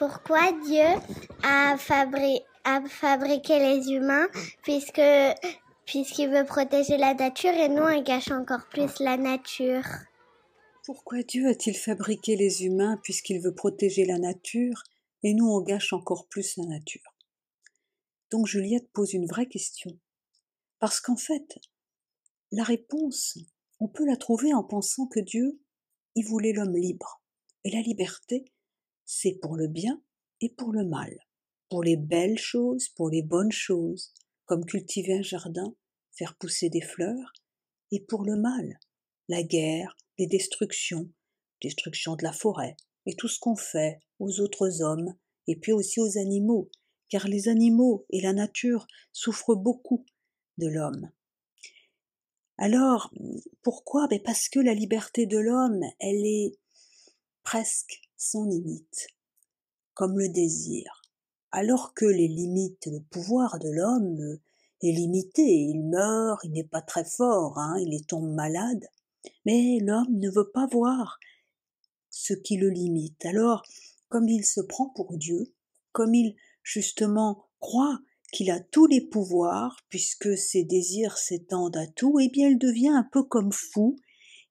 pourquoi Dieu a, fabriqué les humains puisque puisqu'il veut protéger la nature et nous on gâche encore plus la nature? Pourquoi Dieu a-t-il fabriqué les humains puisqu'il veut protéger la nature et nous on gâche encore plus la nature? Donc Juliette pose une vraie question. Parce qu'en fait, la réponse, on peut la trouver en pensant que Dieu, il voulait l'homme libre. Et la liberté, c'est pour le bien et pour le mal, pour les belles choses, pour les bonnes choses, comme cultiver un jardin, faire pousser des fleurs, et pour le mal, la guerre, les destructions, destruction de la forêt, et tout ce qu'on fait aux autres hommes, et puis aussi aux animaux, car les animaux et la nature souffrent beaucoup de l'homme. Alors, pourquoi? Ben Parce que la liberté de l'homme, elle est presque sans limite, comme le désir, alors que les limites, le pouvoir de l'homme est limité, il meurt, il n'est pas très fort, hein, il est tombe malade, mais l'homme ne veut pas voir ce qui le limite. Alors, comme il se prend pour Dieu, comme il justement croit qu'il a tous les pouvoirs, puisque ses désirs s'étendent à tout, eh bien il devient un peu comme fou,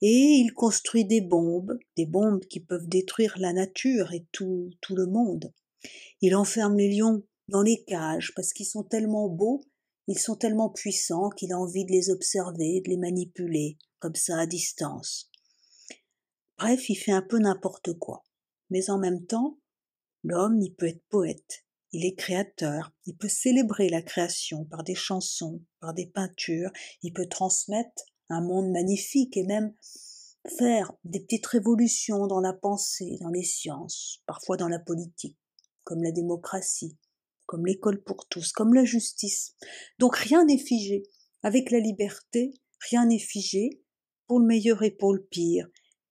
et il construit des bombes, des bombes qui peuvent détruire la nature et tout, tout le monde. Il enferme les lions dans les cages, parce qu'ils sont tellement beaux, ils sont tellement puissants qu'il a envie de les observer, de les manipuler, comme ça à distance. Bref, il fait un peu n'importe quoi. Mais en même temps, l'homme, il peut être poète, il est créateur, il peut célébrer la création par des chansons, par des peintures, il peut transmettre un monde magnifique et même faire des petites révolutions dans la pensée, dans les sciences, parfois dans la politique, comme la démocratie, comme l'école pour tous, comme la justice. Donc rien n'est figé. Avec la liberté, rien n'est figé, pour le meilleur et pour le pire.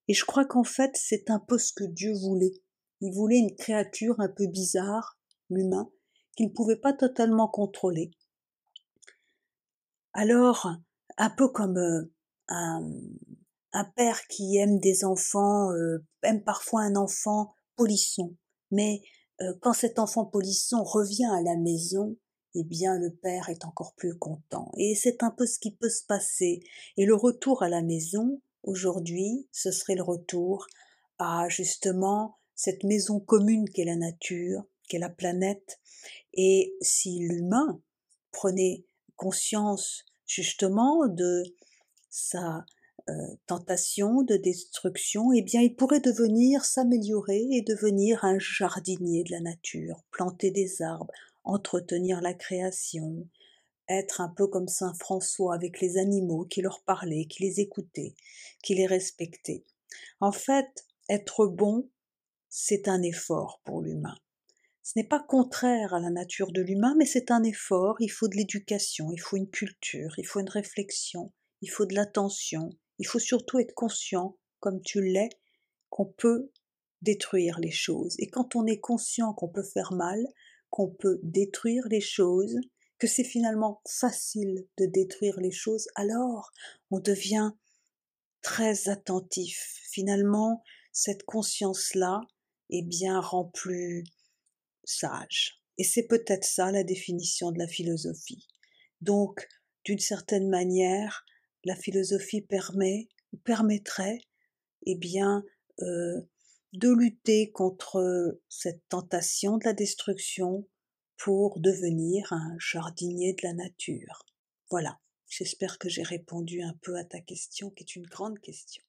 Et je crois qu'en fait, c'est un peu ce que Dieu voulait. Il voulait une créature un peu bizarre, l'humain, qu'il ne pouvait pas totalement contrôler. Alors, un peu comme euh, un, un, père qui aime des enfants, euh, aime parfois un enfant polisson, mais euh, quand cet enfant polisson revient à la maison, eh bien le père est encore plus content. Et c'est un peu ce qui peut se passer. Et le retour à la maison, aujourd'hui, ce serait le retour à justement cette maison commune qu'est la nature, qu'est la planète, et si l'humain prenait conscience justement de sa euh, tentation de destruction, eh bien il pourrait devenir s'améliorer et devenir un jardinier de la nature, planter des arbres, entretenir la création, être un peu comme Saint François avec les animaux, qui leur parlait, qui les écoutait, qui les respectait. En fait, être bon, c'est un effort pour l'humain. Ce n'est pas contraire à la nature de l'humain, mais c'est un effort, il faut de l'éducation, il faut une culture, il faut une réflexion, il faut de l'attention, il faut surtout être conscient, comme tu l'es, qu'on peut détruire les choses. Et quand on est conscient qu'on peut faire mal, qu'on peut détruire les choses, que c'est finalement facile de détruire les choses, alors on devient très attentif. Finalement, cette conscience-là, eh bien, rend plus Et c'est peut-être ça la définition de la philosophie. Donc, d'une certaine manière, la philosophie permet ou permettrait, eh bien, euh, de lutter contre cette tentation de la destruction pour devenir un jardinier de la nature. Voilà, j'espère que j'ai répondu un peu à ta question qui est une grande question.